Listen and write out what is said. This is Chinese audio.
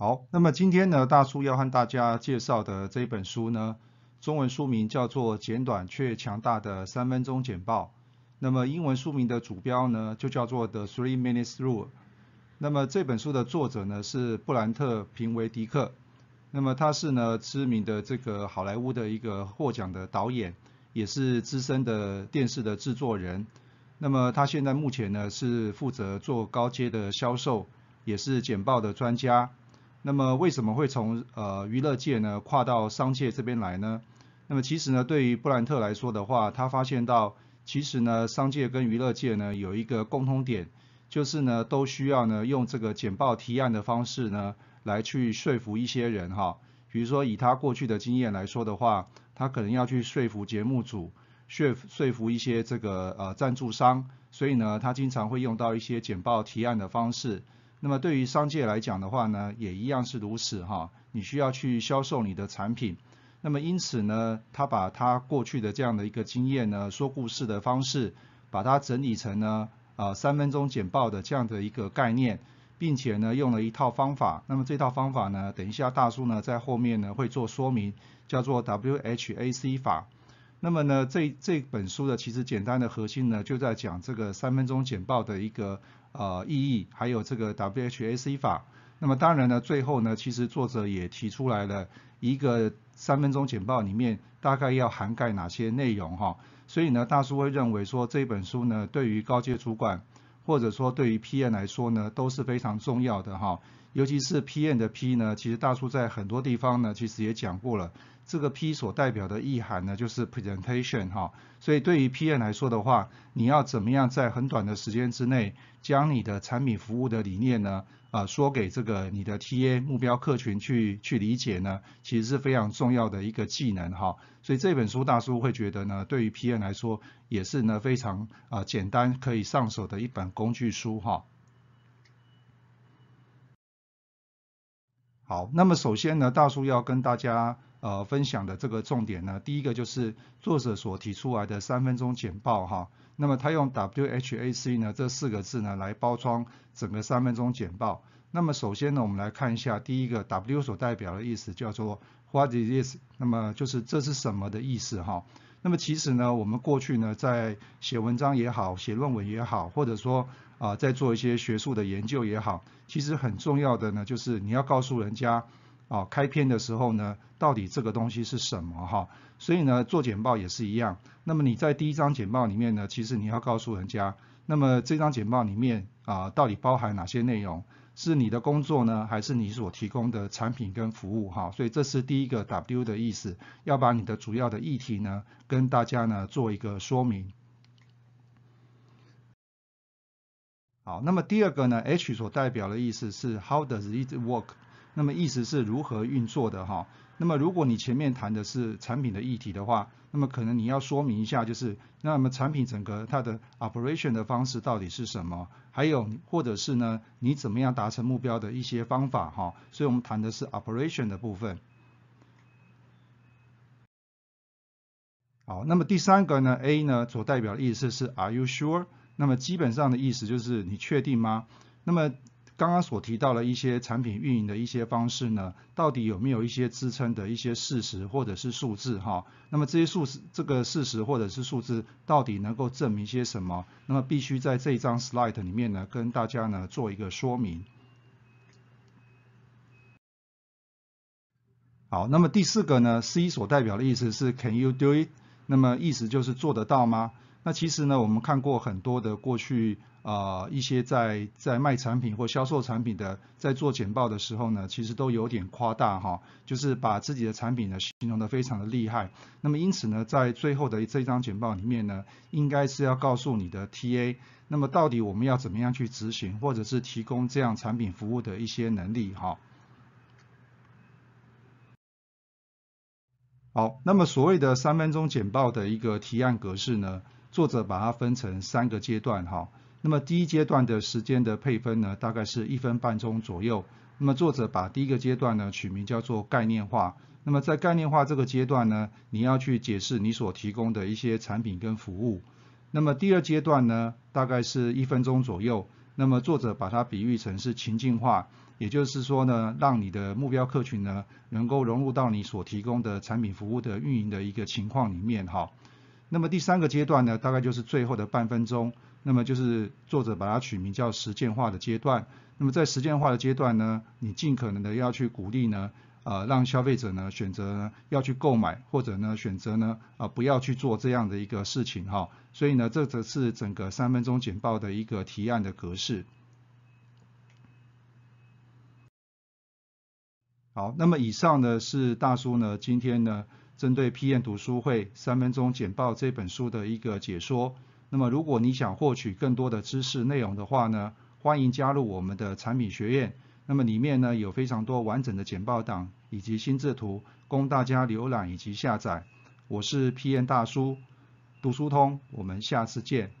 好，那么今天呢，大叔要和大家介绍的这一本书呢，中文书名叫做《简短却强大的三分钟简报》。那么英文书名的主标呢，就叫做《The Three Minutes Rule》。那么这本书的作者呢是布兰特·平维迪克。那么他是呢知名的这个好莱坞的一个获奖的导演，也是资深的电视的制作人。那么他现在目前呢是负责做高阶的销售，也是简报的专家。那么为什么会从呃娱乐界呢跨到商界这边来呢？那么其实呢，对于布兰特来说的话，他发现到其实呢，商界跟娱乐界呢有一个共通点，就是呢都需要呢用这个简报提案的方式呢来去说服一些人哈。比如说以他过去的经验来说的话，他可能要去说服节目组，说说服一些这个呃赞助商，所以呢他经常会用到一些简报提案的方式。那么对于商界来讲的话呢，也一样是如此哈。你需要去销售你的产品，那么因此呢，他把他过去的这样的一个经验呢，说故事的方式，把它整理成呢，呃，三分钟简报的这样的一个概念，并且呢，用了一套方法。那么这套方法呢，等一下大叔呢在后面呢会做说明，叫做 WHAC 法。那么呢，这这本书的其实简单的核心呢，就在讲这个三分钟简报的一个。呃，意义还有这个 WHAC 法，那么当然呢，最后呢，其实作者也提出来了一个三分钟简报里面大概要涵盖哪些内容哈，所以呢，大叔会认为说这本书呢，对于高阶主管或者说对于 PM 来说呢，都是非常重要的哈，尤其是 PM 的 P 呢，其实大叔在很多地方呢，其实也讲过了。这个 P 所代表的意涵呢，就是 presentation 哈，所以对于 PM 来说的话，你要怎么样在很短的时间之内，将你的产品服务的理念呢，啊，说给这个你的 TA 目标客群去去理解呢，其实是非常重要的一个技能哈。所以这本书大叔会觉得呢，对于 PM 来说，也是呢非常啊简单可以上手的一本工具书哈。好，那么首先呢，大叔要跟大家。呃，分享的这个重点呢，第一个就是作者所提出来的三分钟简报哈。那么他用 WHAC 呢这四个字呢来包装整个三分钟简报。那么首先呢，我们来看一下第一个 W 所代表的意思叫做 What is this？那么就是这是什么的意思哈。那么其实呢，我们过去呢在写文章也好，写论文也好，或者说啊在做一些学术的研究也好，其实很重要的呢就是你要告诉人家。啊，开篇的时候呢，到底这个东西是什么哈？所以呢，做简报也是一样。那么你在第一张简报里面呢，其实你要告诉人家，那么这张简报里面啊，到底包含哪些内容？是你的工作呢，还是你所提供的产品跟服务哈？所以这是第一个 W 的意思，要把你的主要的议题呢，跟大家呢做一个说明。好，那么第二个呢，H 所代表的意思是 How does it work？那么意思是如何运作的哈？那么如果你前面谈的是产品的议题的话，那么可能你要说明一下，就是那么产品整个它的 operation 的方式到底是什么？还有或者是呢，你怎么样达成目标的一些方法哈？所以我们谈的是 operation 的部分。好，那么第三个呢，A 呢所代表的意思是 Are you sure？那么基本上的意思就是你确定吗？那么刚刚所提到的一些产品运营的一些方式呢，到底有没有一些支撑的一些事实或者是数字哈？那么这些数字这个事实或者是数字到底能够证明些什么？那么必须在这一张 slide 里面呢，跟大家呢做一个说明。好，那么第四个呢，C 所代表的意思是 Can you do it？那么意思就是做得到吗？那其实呢我们看过很多的过去啊一些在在卖产品或销售产品的在做简报的时候呢其实都有点夸大哈就是把自己的产品呢形容的非常的厉害。那么因此呢在最后的这张简报里面呢应该是要告诉你的 ta 那么到底我们要怎么样去执行或者是提供这样产品服务的一些能力哈。好那么所谓的三分钟简报的一个提案格式呢作者把它分成三个阶段哈。那么第一阶段的时间的配分呢，大概是一分半钟左右。那么作者把第一个阶段呢取名叫做概念化。那么在概念化这个阶段呢，你要去解释你所提供的一些产品跟服务。那么第二阶段呢，大概是一分钟左右。那么作者把它比喻成是情境化，也就是说呢，让你的目标客群呢能够融入到你所提供的产品服务的运营的一个情况里面哈。那么第三个阶段呢，大概就是最后的半分钟，那么就是作者把它取名叫实践化的阶段。那么在实践化的阶段呢，你尽可能的要去鼓励呢。呃，让消费者呢选择要去购买，或者呢选择呢啊不要去做这样的一个事情哈。所以呢，这则是整个三分钟简报的一个提案的格式。好，那么以上呢是大叔呢今天呢针对 PM 读书会三分钟简报这本书的一个解说。那么如果你想获取更多的知识内容的话呢，欢迎加入我们的产品学院。那么里面呢有非常多完整的简报档以及心智图供大家浏览以及下载。我是 P.N. 大叔，读书通，我们下次见。